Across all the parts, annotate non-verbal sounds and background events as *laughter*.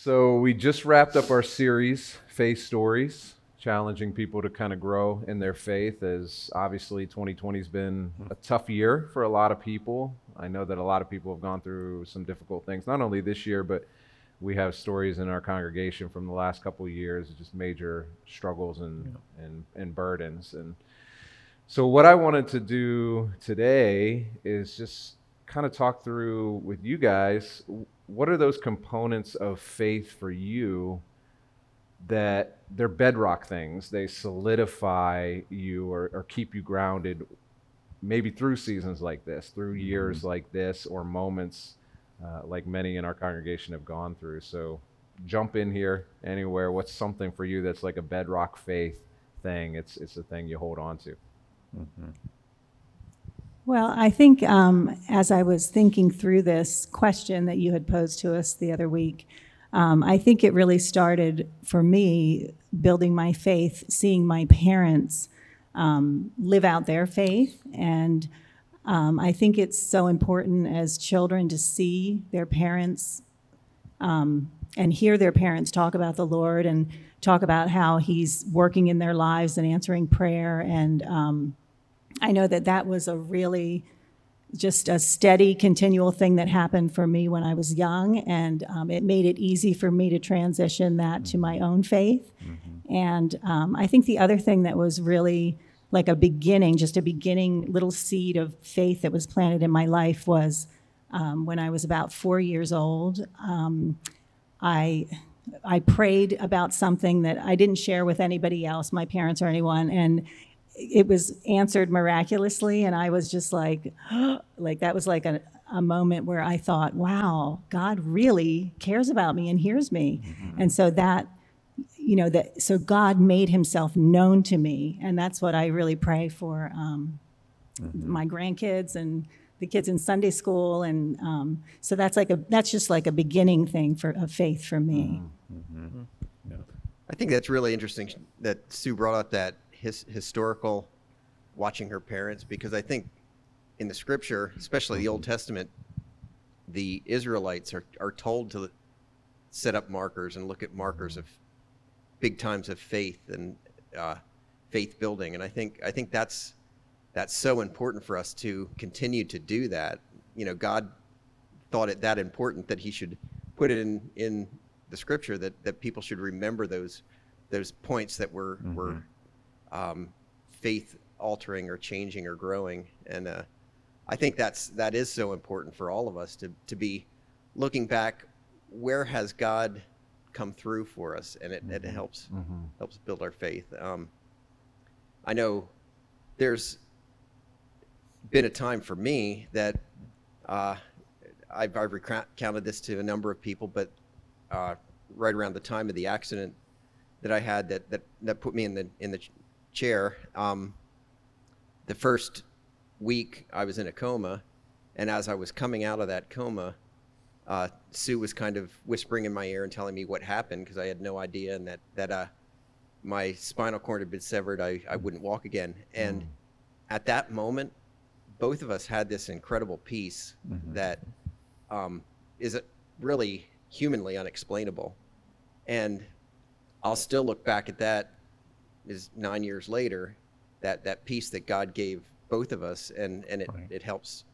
So we just wrapped up our series, Faith Stories, challenging people to kind of grow in their faith as obviously 2020 has been a tough year for a lot of people. I know that a lot of people have gone through some difficult things, not only this year, but we have stories in our congregation from the last couple of years, just major struggles and, and, and burdens. And so what I wanted to do today is just kind of talk through with you guys what are those components of faith for you that they're bedrock things? They solidify you or, or keep you grounded maybe through seasons like this through years mm-hmm. like this or moments uh, like many in our congregation have gone through. So jump in here anywhere. What's something for you that's like a bedrock faith thing? It's it's a thing you hold on to. Mm-hmm. Well, I think um, as I was thinking through this question that you had posed to us the other week, um, I think it really started for me building my faith, seeing my parents um, live out their faith. And um, I think it's so important as children to see their parents um, and hear their parents talk about the Lord and talk about how He's working in their lives and answering prayer and um, I know that that was a really just a steady, continual thing that happened for me when I was young, and um, it made it easy for me to transition that to my own faith. Mm-hmm. And um, I think the other thing that was really like a beginning, just a beginning little seed of faith that was planted in my life was um, when I was about four years old. Um, I I prayed about something that I didn't share with anybody else, my parents or anyone, and it was answered miraculously and i was just like *gasps* like that was like a, a moment where i thought wow god really cares about me and hears me mm-hmm. and so that you know that so god made himself known to me and that's what i really pray for um, mm-hmm. my grandkids and the kids in sunday school and um, so that's like a that's just like a beginning thing for a faith for me mm-hmm. mm-hmm. yeah. i think that's really interesting that sue brought up that his, historical watching her parents because I think in the scripture, especially the Old Testament, the Israelites are, are told to set up markers and look at markers of big times of faith and uh, faith building. And I think I think that's that's so important for us to continue to do that. You know, God thought it that important that He should put it in in the scripture that that people should remember those those points that were mm-hmm. were um, faith altering or changing or growing. And uh, I think that's that is so important for all of us to to be looking back. Where has God come through for us? And it, mm-hmm. it helps mm-hmm. helps build our faith. Um, I know there's been a time for me that uh, I've, I've, recounted this to a number of people, but uh, right around the time of the accident that I had that, that, that put me in the in the chair. Um, the first week I was in a coma, and as I was coming out of that coma, uh, Sue was kind of whispering in my ear and telling me what happened because I had no idea, and that that uh, my spinal cord had been severed. I, I wouldn't walk again, and mm. at that moment, both of us had this incredible peace mm-hmm. that um, is really humanly unexplainable, and I'll still look back at that is nine years later, that that peace that God gave both of us, and and it, right. it helps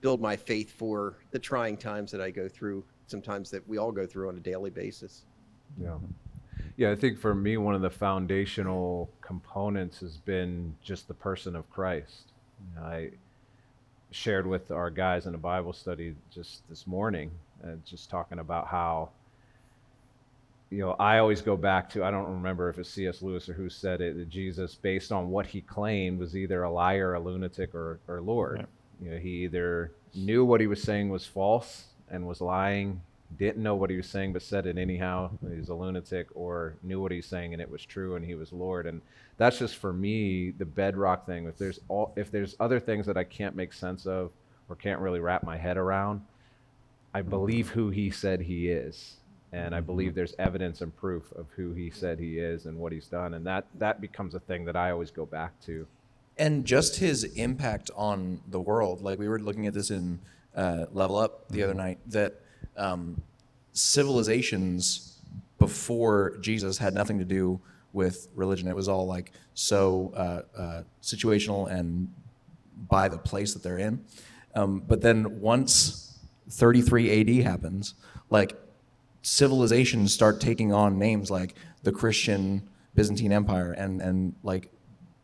build my faith for the trying times that I go through, sometimes that we all go through on a daily basis. Yeah. Yeah, I think for me, one of the foundational components has been just the person of Christ. I shared with our guys in a Bible study just this morning, uh, just talking about how you know, I always go back to I don't remember if it's C.S. Lewis or who said it that Jesus, based on what he claimed, was either a liar, a lunatic, or or Lord. You know, he either knew what he was saying was false and was lying, didn't know what he was saying but said it anyhow. Mm-hmm. He's a lunatic, or knew what he's saying and it was true and he was Lord. And that's just for me the bedrock thing. If there's all if there's other things that I can't make sense of or can't really wrap my head around, I mm-hmm. believe who he said he is and I believe there's evidence and proof of who he said he is and what he's done, and that that becomes a thing that I always go back to. And just his impact on the world, like we were looking at this in uh, Level Up the other mm-hmm. night, that um, civilizations before Jesus had nothing to do with religion. It was all like so uh, uh, situational and by the place that they're in. Um, but then once 33 AD happens, like civilizations start taking on names like the Christian Byzantine Empire, and and like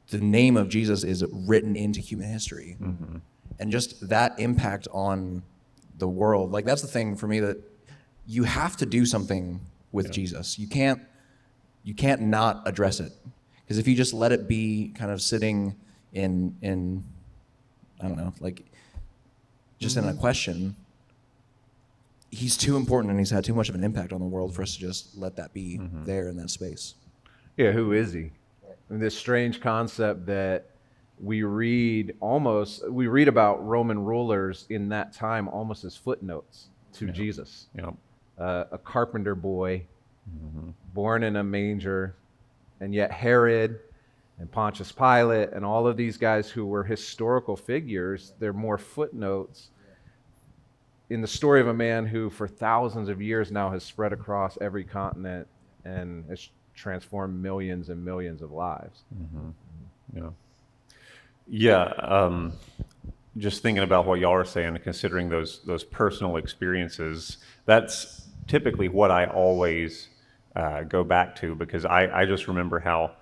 the name of Jesus is written into human history, mm-hmm. and just that impact on the world. Like that's the thing for me that you have to do something with Jesus. You can't you can't not address it because if you just let it be kind of sitting in in I don't know like just in a mm-hmm. question he's too important and he's had too much of an impact on the world for us to just let that be there in that space. Yeah, who is he? And this strange concept that we read almost we read about Roman rulers in that time almost as footnotes to Jesus. You know, Uh, a carpenter boy, born in a manger, and yet Herod and Pontius Pilate and all of these guys who were historical figures, they're more footnotes in the story of a man who, for thousands of years now, has spread across every continent and has transformed millions and millions of lives. yeah, yeah. Um, just thinking about what y'all are saying and considering those those personal experiences, that's typically what I always uh, go back to because I, I just remember how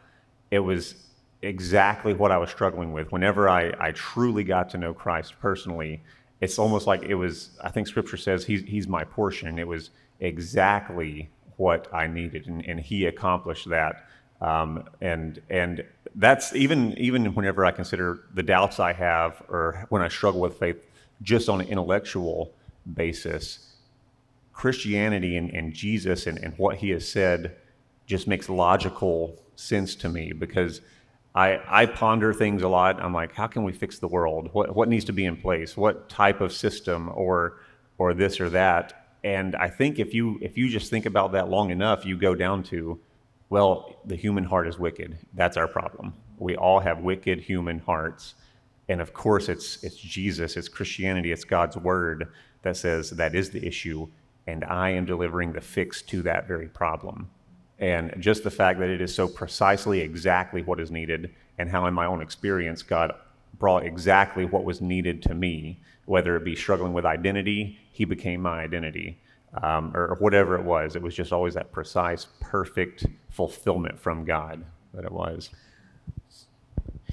it was exactly what I was struggling with. Whenever I, I truly got to know Christ personally, it's almost like it was, I think scripture says he's, he's my portion. It was exactly what I needed, and, and he accomplished that. Um, and and that's even even whenever I consider the doubts I have or when I struggle with faith just on an intellectual basis, Christianity and, and Jesus and, and what he has said just makes logical sense to me because I, I ponder things a lot. I'm like, how can we fix the world? What, what needs to be in place? What type of system or, or this or that? And I think if you, if you just think about that long enough, you go down to, well, the human heart is wicked. That's our problem. We all have wicked human hearts. And of course, it's, it's Jesus, it's Christianity, it's God's word that says that is the issue. And I am delivering the fix to that very problem. And just the fact that it is so precisely exactly what is needed, and how in my own experience, God brought exactly what was needed to me, whether it be struggling with identity, He became my identity, um, or whatever it was. It was just always that precise, perfect fulfillment from God that it was.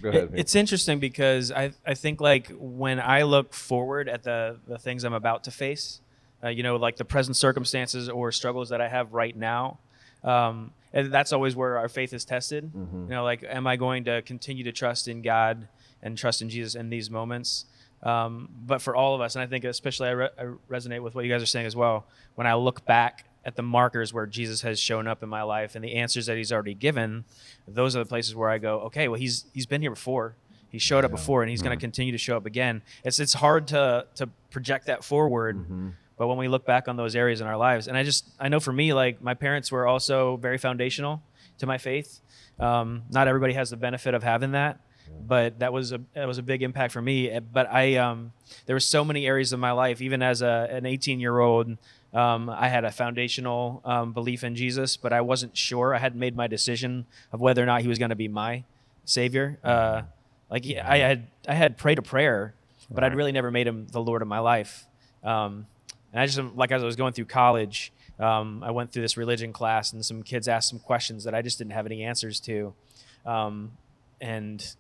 Go ahead. It's interesting because I, I think like when I look forward at the, the things I'm about to face, uh, you know, like the present circumstances or struggles that I have right now, um, and that's always where our faith is tested. You know, like, am I going to continue to trust in God and trust in Jesus in these moments? Um, but for all of us, and I think especially I, re- I resonate with what you guys are saying as well. When I look back at the markers where Jesus has shown up in my life and the answers that He's already given, those are the places where I go, okay, well, He's He's been here before. He showed up before, and He's going to continue to show up again. It's it's hard to to project that forward. But when we look back on those areas in our lives, and I just I know for me, like my parents were also very foundational to my faith. Um, not everybody has the benefit of having that, but that was a that was a big impact for me. Eh, But I um, there were so many areas of my life, even as a, an 18 year old. Um, I had a foundational um, belief in Jesus, but I wasn't sure. I hadn't made my decision of whether or not He was going to be my Savior. Uh, like I had, I had prayed a prayer, but I'd really never made Him the Lord of my life. Um, and I just like as I was going through college, um, I went through this religion class, and some kids asked some questions that I just didn't have any answers to, um, and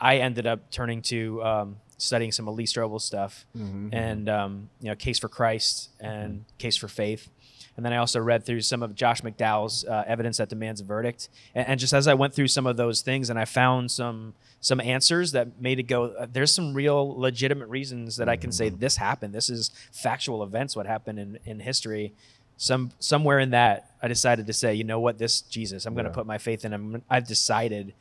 I ended up turning to um, studying some Lee Strobel stuff, and um, you know, Case for Christ and Case for Faith. And then I also read through some of Josh McDowell's uh, Evidence That Demands a Verdict. And, and just as I went through some of those things, and I found some some answers that made it go. Uh, there's some real legitimate reasons that I can say this happened. This is factual events. What happened in in history. Some somewhere in that, I decided to say, you know what, this Jesus, I'm going to put my faith in him. I've decided.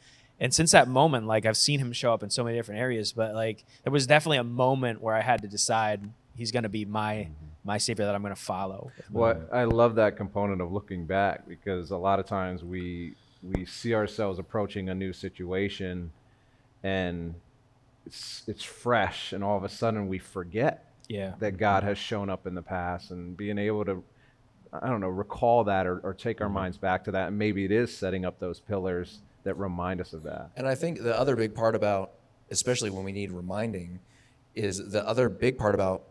And since that moment, like I've seen him show up in so many different areas, but like there was definitely a moment where I had to decide he's going to be my mm-hmm. my savior that I'm going to follow. Well, I love that component of looking back because a lot of times we we see ourselves approaching a new situation and it's it's fresh and all of a sudden we forget Yeah. that God has shown up in the past and being able to I don't know, recall that or, or take our mm-hmm. minds back to that. And maybe it is setting up those pillars that remind us of that. And I think the other big part about, especially when we need reminding, is the other big part about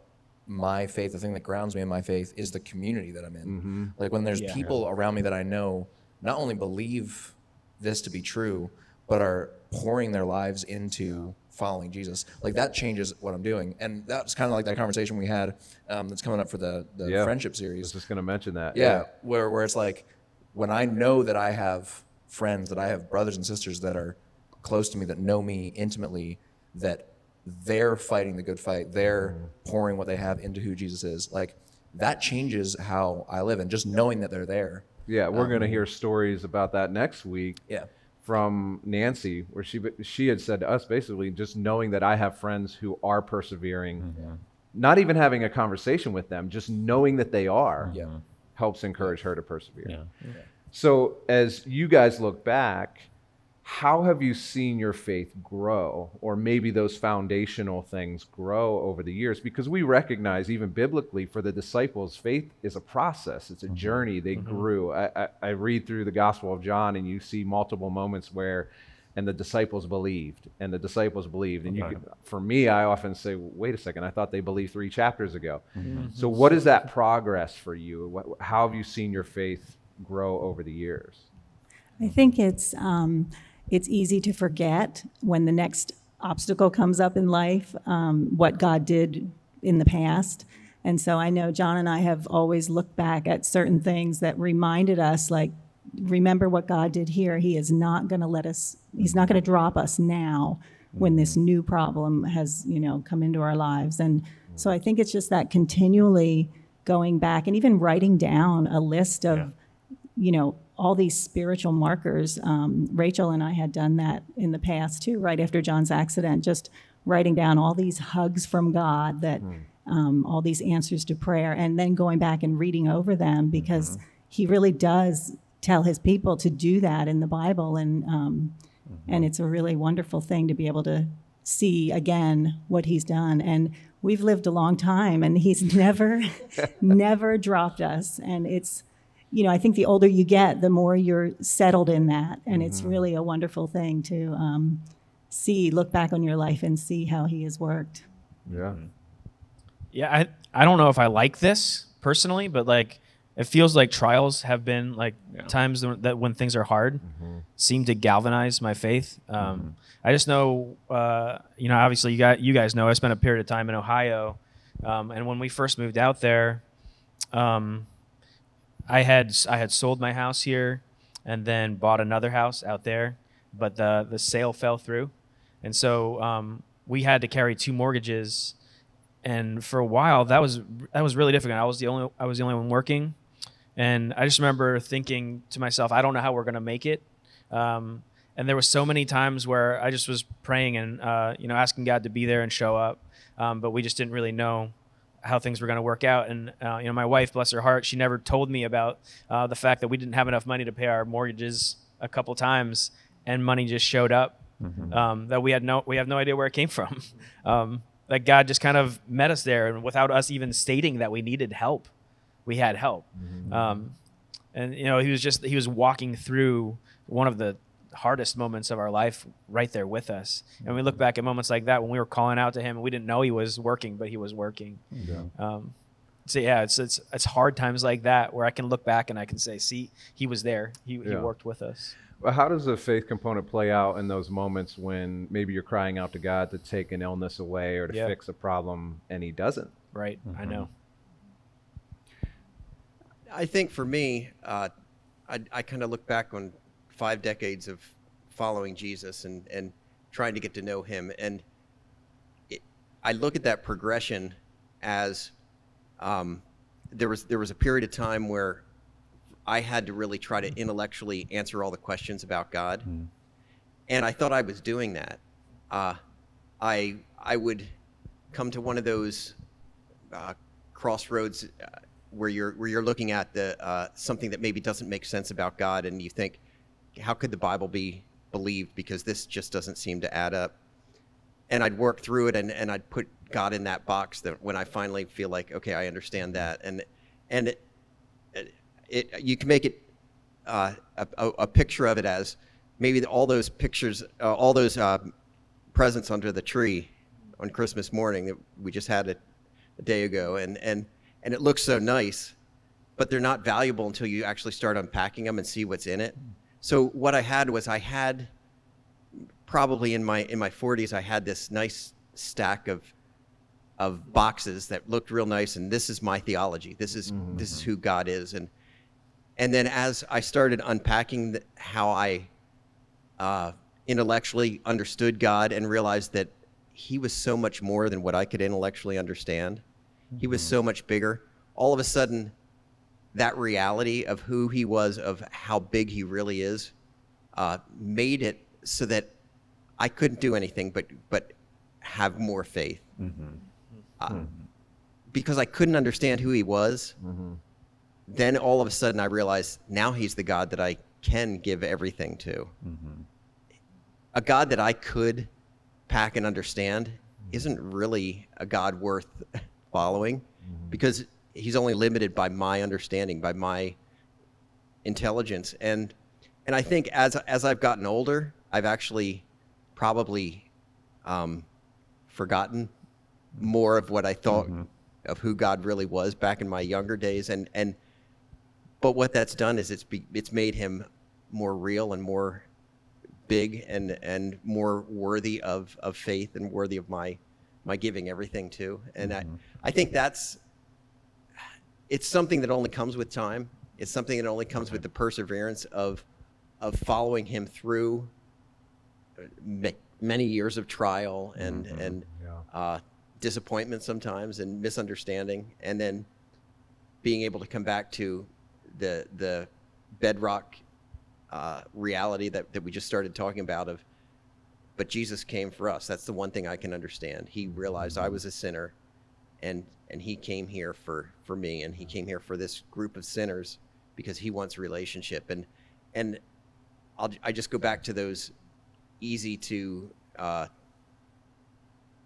my faith, the thing that grounds me in my faith, is the community that I'm in. Like when there's Yeah. people around me that I know not only believe this to be true, but are pouring their lives into following Jesus. Like that changes what I'm doing. And that's kind of like that conversation we had um, that's coming up for the, the Yeah. friendship series. I was series. just going to mention that. Yeah, where where it's like when I know that I have friends, that I have brothers and sisters that are close to me, that know me intimately, that they're fighting the good fight, they're mm-hmm. pouring what they have into who Jesus is. Like that changes how I live, and just knowing that they're there. Yeah, we're going to um, hear stories about that next week. Yeah. From Nancy, where she she had said to us basically, just knowing that I have friends who are persevering, mm-hmm. not even having a conversation with them, just knowing that they are, Yeah. helps encourage her to persevere. Yeah. So, as you guys look back, how have you seen your faith grow, or maybe those foundational things grow over the years? Because we recognize, even biblically, for the disciples, faith is a process, it's a mm-hmm. journey. They mm-hmm. grew. I, I, I read through the Gospel of John, and you see multiple moments where, and the disciples believed, and the disciples believed. And you, Okay. can, for me, I often say, wait a second, I thought they believed three chapters ago. Mm-hmm. So, what is that progress for you? What, how have you seen your faith grow over the years? I think it's um, it's easy to forget when the next obstacle comes up in life um, what God did in the past. And so I know John and I have always looked back at certain things that reminded us, like, remember what God did here. He is not going to let us. He's not going to drop us now when this new problem has you know come into our lives. And so I think it's just that continually going back and even writing down a list of Yeah. You know, all these spiritual markers. Um, Rachel and I had done that in the past too, right after John's accident, just writing down all these hugs from God that um, all these answers to prayer, and then going back and reading over them because he really does tell his people to do that in the Bible, and um, and it's a really wonderful thing to be able to see again what he's done. And we've lived a long time, and he's *laughs* never, *laughs* never dropped us, and it's you know, I think the older you get, the more you're settled in that, and it's really a wonderful thing to um, see, look back on your life and see how He has worked. Yeah. Yeah, I I don't know if I like this personally, but like it feels like trials have been like times that when things are hard seem to galvanize my faith. Um, I just know, uh, you know, obviously you got you guys know I spent a period of time in Ohio, um, and when we first moved out there, um, I had I had sold my house here, and then bought another house out there, but the the sale fell through, and so um, we had to carry two mortgages and for a while that was that was really difficult. I was the only I was the only one working, and I just remember thinking to myself, I don't know how we're gonna make it. Um, and there was so many times where I just was praying and uh, you know asking God to be there and show up, um, but we just didn't really know how things were going to work out. And uh, you know, my wife, bless her heart, she never told me about uh, the fact that we didn't have enough money to pay our mortgages a couple times, and money just showed up um, that we had no we have no idea where it came from. *laughs* Um, that God just kind of met us there, and without us even stating that we needed help, we had help. Um, and you know, he was just he was walking through one of the hardest moments of our life right there with us. And we look back at moments like that when we were calling out to him and we didn't know he was working, but he was working. Um, so yeah, it's it's it's hard times like that where I can look back and I can say, see, he was there. He he worked with us. Well, how does the faith component play out in those moments when maybe you're crying out to God to take an illness away or to Yeah. fix a problem and He doesn't? Right. I know. I think for me, uh, I, I kind of look back on five decades of following Jesus and, and trying to get to know him. And it, I look at that progression as um, there, was, there was a period of time where I had to really try to intellectually answer all the questions about God. And I thought I was doing that. Uh, I, I would come to one of those uh, crossroads uh, where you're where you're looking at the uh, something that maybe doesn't make sense about God, and you think, how could the Bible be believed? Because this just doesn't seem to add up. And I'd work through it, and, and I'd put God in that box. That when I finally feel like, okay, I understand that, and and it, it- it you can make it uh, a, a, a picture of it as maybe all those pictures, uh, all those uh, presents under the tree on Christmas morning that we just had it a day ago, and and and it looks so nice, but they're not valuable until you actually start unpacking them and see what's in it. So what I had was I had probably in my in my 40s I had this nice stack of of boxes that looked real nice and this is my theology. This is mm-hmm, this is mm-hmm. who God is and and then as I started unpacking the, how I uh, intellectually understood God and realized that He was so much more than what I could intellectually understand. He was mm-hmm. so much bigger. All of a sudden, that reality of who He was, of how big He really is, uh, made it so that I couldn't do anything but but have more faith. Mm-hmm. Uh, mm-hmm. because I couldn't understand who He was mm-hmm. then all of a sudden I realized now he's the God that I can give everything to. A God that I could pack and understand isn't really a God worth *laughs* following because he's only limited by my understanding, by my intelligence. And and I think as as I've gotten older, I've actually probably um, forgotten more of what I thought of who God really was back in my younger days. And and but what that's done is it's be, it's made him more real and more big and and more worthy of of faith and worthy of my my giving everything to. And I I think that's it's something that only comes with time. It's something that only comes with the perseverance of of following him through uh, many years of trial and and uh, disappointment sometimes and misunderstanding, and then being able to come back to the the bedrock uh, reality that, that we just started talking about of but jesus came for us. That's the one thing i can understand. He realized i was a sinner and and he came here for for me and he came here for this group of sinners because he wants relationship. And and I'll, i just go back to those easy to uh,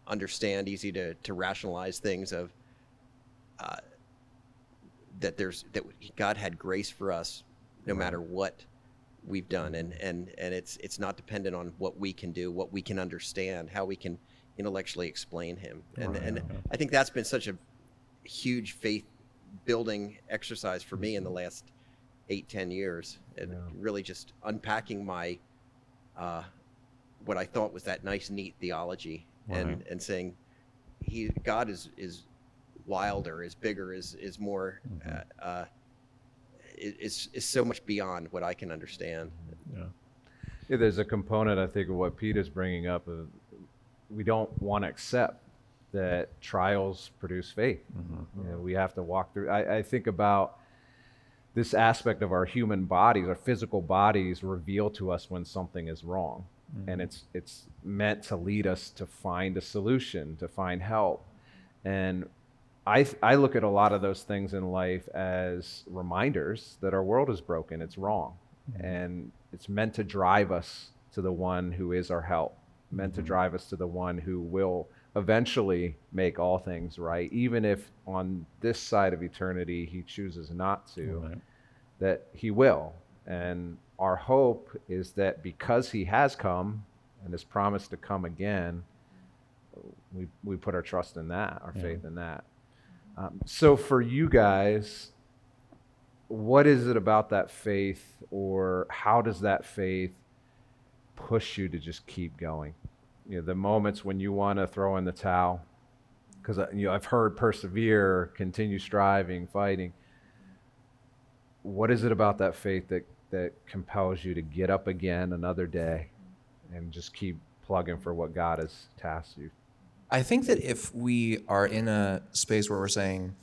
understand easy to to rationalize things of uh, that there's that God had grace for us no matter what we've done. And and and it's it's not dependent on what we can do what we can understand how we can intellectually explain him. And and I think that's been such a huge faith building exercise for me in the last eight ten years and really just unpacking my uh, what I thought was that nice neat theology and and saying he God is is wilder, is bigger, is is more, uh, uh, is is so much beyond what I can understand. Yeah, there's a component I think of what Pete is bringing up. Of we don't want to accept that trials produce faith. Mm-hmm. You know, we have to walk through. I, I think about this aspect of our human bodies, our physical bodies, reveal to us when something is wrong, mm-hmm. and it's it's meant to lead us to find a solution, to find help, and I, I look at a lot of those things in life as reminders that our world is broken, it's wrong, mm-hmm. and it's meant to drive us to the one who is our help, meant to drive us to the one who will eventually make all things right, even if on this side of eternity he chooses not to, Right. that he will. And our hope is that because he has come and has promised to come again, we, we put our trust in that, our faith in that. Um, so for you guys, what is it about that faith, or how does that faith push you to just keep going? You know, the moments when you want to throw in the towel, because uh, you know, I've heard persevere, continue striving, fighting. What is it about that faith that that compels you to get up again another day, and just keep plugging for what God has tasked you? I think that if we are in a space where we're saying,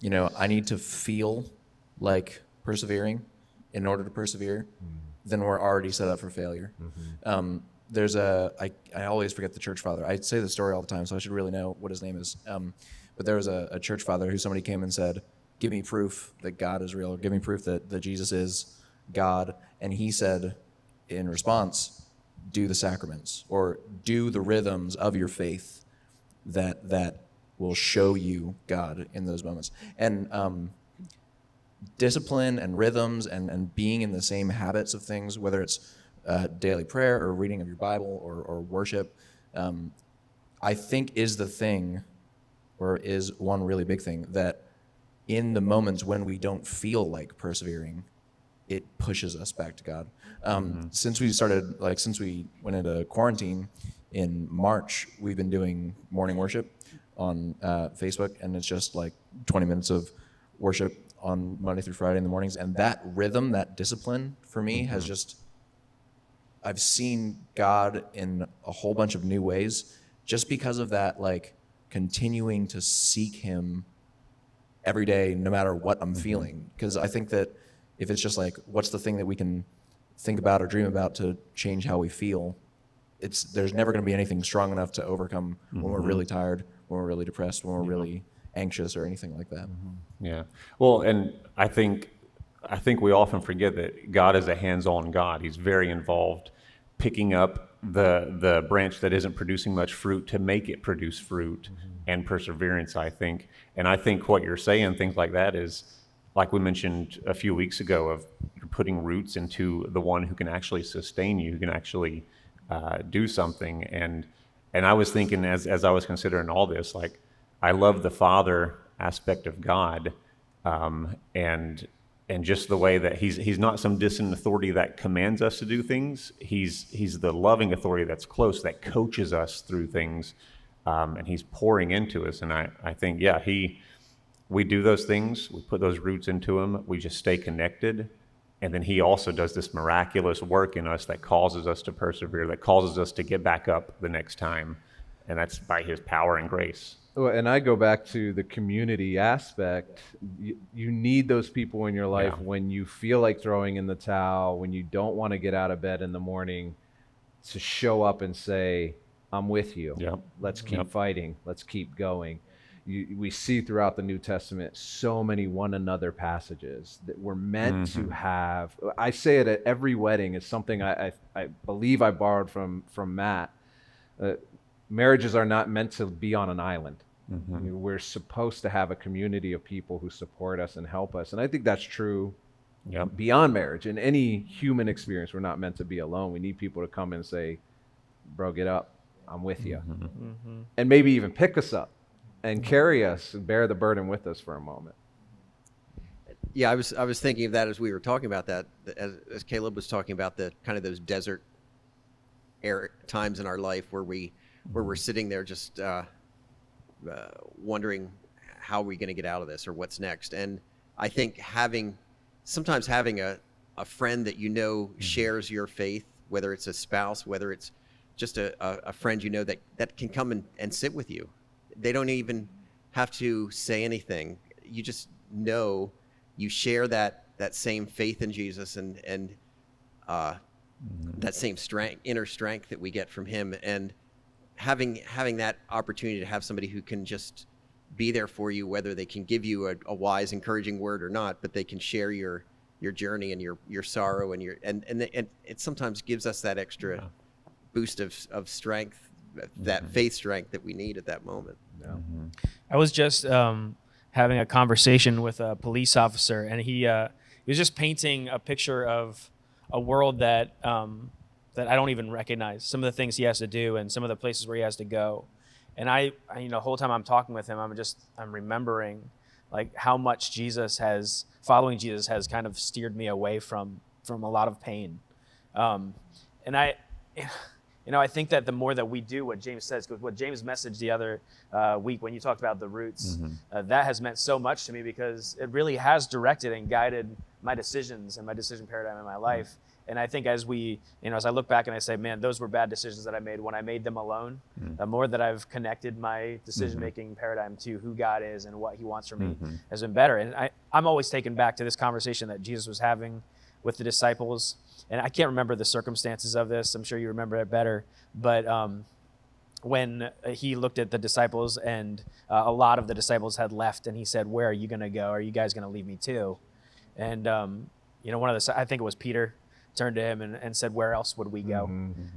you know, I need to feel like persevering in order to persevere, mm-hmm. then we're already set up for failure. Mm-hmm. Um, there's a, I, I always forget the church father. I say the story all the time, so I should really know what his name is. Um, but there was a, a church father who somebody came and said, Give me proof that God is real, or give me proof that, that Jesus is God. And he said, in response, do the sacraments or do the rhythms of your faith that that will show you God in those moments. And um, discipline and rhythms and, and being in the same habits of things, whether it's uh, daily prayer or reading of your Bible or, or worship, um, I think is the thing, or is one really big thing that in the moments when we don't feel like persevering, it pushes us back to God. Um, Since we started, like, since we went into quarantine in March, we've been doing morning worship on uh, Facebook, and it's just like 20 minutes of worship on Monday through Friday in the mornings. And that rhythm, that discipline for me has just, I've seen God in a whole bunch of new ways just because of that, like, continuing to seek Him every day, no matter what I'm mm-hmm. feeling. Because I think that if it's just like, what's the thing that we can think about or dream about to change how we feel, it's there's never going to be anything strong enough to overcome when we're mm-hmm. really tired, when we're really depressed, when we're really anxious, or anything like that. Mm-hmm. Yeah. Well, and I think I think we often forget that God is a hands-on God. He's very involved, picking up the the branch that isn't producing much fruit to make it produce fruit and perseverance. I think, and I think what you're saying, things like that, is like we mentioned a few weeks ago of you're putting roots into the one who can actually sustain you, who can actually uh, do something. And and I was thinking as as I was considering all this, like I love the Father aspect of God, um, and and just the way that he's he's not some distant authority that commands us to do things. He's he's the loving authority that's close that coaches us through things, um, and he's pouring into us. And I I think yeah he we do those things. We put those roots into him. We just stay connected. And then he also does this miraculous work in us that causes us to persevere, that causes us to get back up the next time. And that's by his power and grace. Well, and I go back to the community aspect. You, you need those people in your life Yeah. when you feel like throwing in the towel, when you don't want to get out of bed in the morning, to show up and say, I'm with you. Yep. Let's keep Yep. fighting. Let's keep going. You, we see throughout the New Testament so many one another passages that we're meant to have. I say it at every wedding. It's something I, I, I believe I borrowed from, from Matt. Uh, marriages are not meant to be on an island. Mm-hmm. I mean, We're supposed to have a community of people who support us and help us. And I think that's true Yep. beyond marriage. In any human experience, we're not meant to be alone. We need people to come and say, Bro, get up. I'm with you. And maybe even pick us up and carry us and bear the burden with us for a moment. Yeah, I was I was thinking of that as we were talking about that, as, as Caleb was talking about the kind of those desert air times in our life where we where we're sitting there just uh, uh, wondering how are we going to get out of this or what's next. And I think having sometimes having a a friend that you know shares your faith, whether it's a spouse, whether it's just a, a, a friend you know that, that can come and, and sit with you. They don't even have to say anything. You just know you share that that same faith in Jesus and and uh, that same strength, inner strength that we get from Him, and having having that opportunity to have somebody who can just be there for you, whether they can give you a, a wise, encouraging word or not, but they can share your your journey and your your sorrow and your and and, and it sometimes gives us that extra boost of of strength, that faith strength that we need at that moment. I was just um, having a conversation with a police officer, and he uh, he was just painting a picture of a world that um, that I don't even recognize. Some of the things he has to do, and some of the places where he has to go. And I, I you know, the whole time I'm talking with him, I'm just I'm remembering like how much Jesus has following Jesus has kind of steered me away from from a lot of pain. Um, and I, *sighs* you know, I think that the more that we do what James says, 'cause what James messaged the other uh, week when you talked about the roots, uh, that has meant so much to me because it really has directed and guided my decisions and my decision paradigm in my life. And I think as we, you know, as I look back and I say, man, those were bad decisions that I made when I made them alone. The more that I've connected my decision making paradigm to who God is and what He wants from me has been better. And I, I'm always taken back to this conversation that Jesus was having with the disciples. And I can't remember the circumstances of this. I'm sure you remember it better. But um, when he looked at the disciples and uh, a lot of the disciples had left and he said where are you going to go are you guys going to leave me too and um, you know one of the i think it was peter turned to him and, and said where else would we go?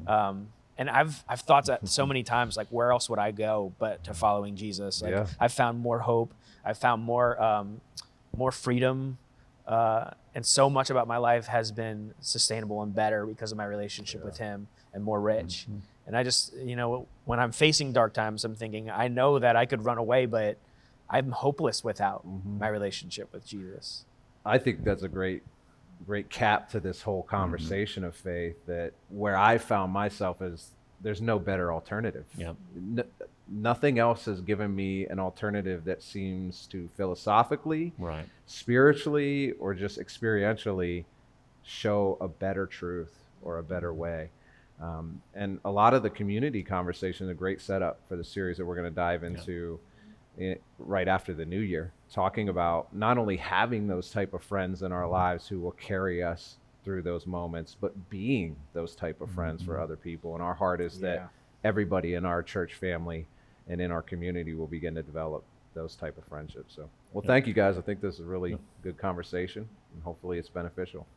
Um, and I've, I've thought that so many times like where else would i go but to following jesus? Like Yeah. i've found more hope. I've found more um, more freedom Uh, and so much about my life has been sustainable and better because of my relationship with Him and more rich. And I just, you know, when I'm facing dark times, I'm thinking, I know that I could run away, but I'm hopeless without my relationship with Jesus. I think that's a great, great cap to this whole mm-hmm. conversation of faith. That where I found myself is there's no better alternative. Yep. N- nothing else has given me an alternative that seems to philosophically, Right. spiritually, or just experientially show a better truth or a better mm-hmm. way. Um, and a lot of the community conversation, is a great setup for the series that we're going to dive into i right after the new year, talking about not only having those type of friends in our mm-hmm. lives who will carry us through those moments, but being those type of friends for mm-hmm. other people. And our heart is Yeah. that everybody in our church family and in our community will begin to develop those type of friendships. So, well, thank you guys. I think this is a really good conversation, and hopefully it's beneficial.